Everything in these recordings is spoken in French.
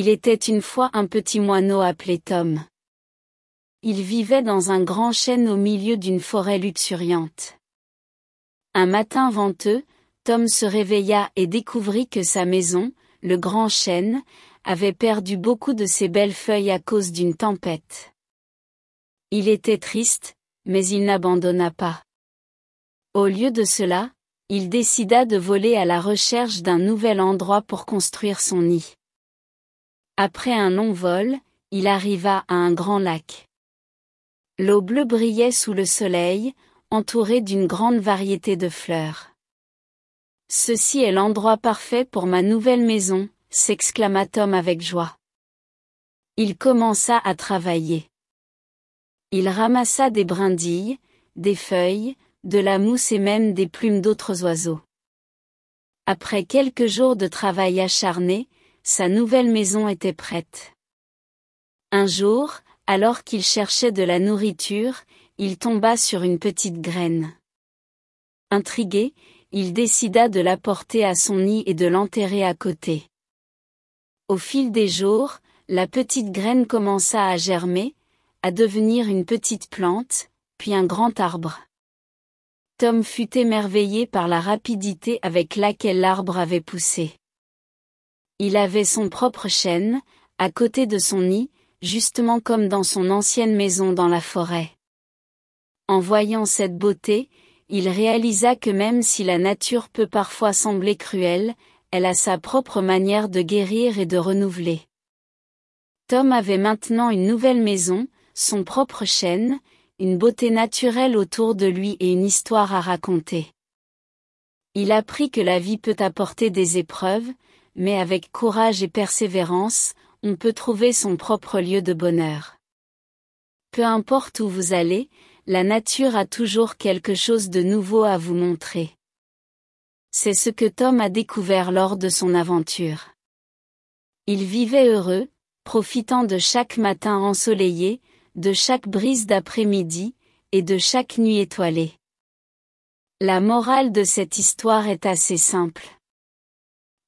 Il était une fois un petit moineau appelé Tom. Il vivait dans un grand chêne au milieu d'une forêt luxuriante. Un matin venteux, Tom se réveilla et découvrit que sa maison, le grand chêne, avait perdu beaucoup de ses belles feuilles à cause d'une tempête. Il était triste, mais il n'abandonna pas. Au lieu de cela, il décida de voler à la recherche d'un nouvel endroit pour construire son nid. Après un long vol, il arriva à un grand lac. L'eau bleue brillait sous le soleil, entourée d'une grande variété de fleurs. Ceci est l'endroit parfait pour ma nouvelle maison, s'exclama Tom avec joie. Il commença à travailler. Il ramassa des brindilles, des feuilles, de la mousse et même des plumes d'autres oiseaux. Après quelques jours de travail acharné, sa nouvelle maison était prête. Un jour, alors qu'il cherchait de la nourriture, il tomba sur une petite graine. Intrigué, il décida de l'apporter à son nid et de l'enterrer à côté. Au fil des jours, la petite graine commença à germer, à devenir une petite plante, puis un grand arbre. Tom fut émerveillé par la rapidité avec laquelle l'arbre avait poussé. Il avait son propre chêne, à côté de son nid, justement comme dans son ancienne maison dans la forêt. En voyant cette beauté, il réalisa que même si la nature peut parfois sembler cruelle, elle a sa propre manière de guérir et de renouveler. Tom avait maintenant une nouvelle maison, son propre chêne, une beauté naturelle autour de lui et une histoire à raconter. Il apprit que la vie peut apporter des épreuves, mais avec courage et persévérance, on peut trouver son propre lieu de bonheur. Peu importe où vous allez, la nature a toujours quelque chose de nouveau à vous montrer. C'est ce que Tom a découvert lors de son aventure. Il vivait heureux, profitant de chaque matin ensoleillé, de chaque brise d'après-midi, et de chaque nuit étoilée. La morale de cette histoire est assez simple.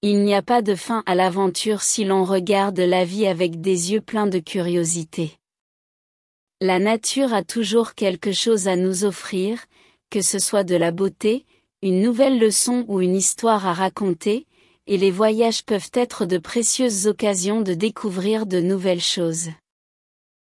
Il n'y a pas de fin à l'aventure si l'on regarde la vie avec des yeux pleins de curiosité. La nature a toujours quelque chose à nous offrir, que ce soit de la beauté, une nouvelle leçon ou une histoire à raconter, et les voyages peuvent être de précieuses occasions de découvrir de nouvelles choses.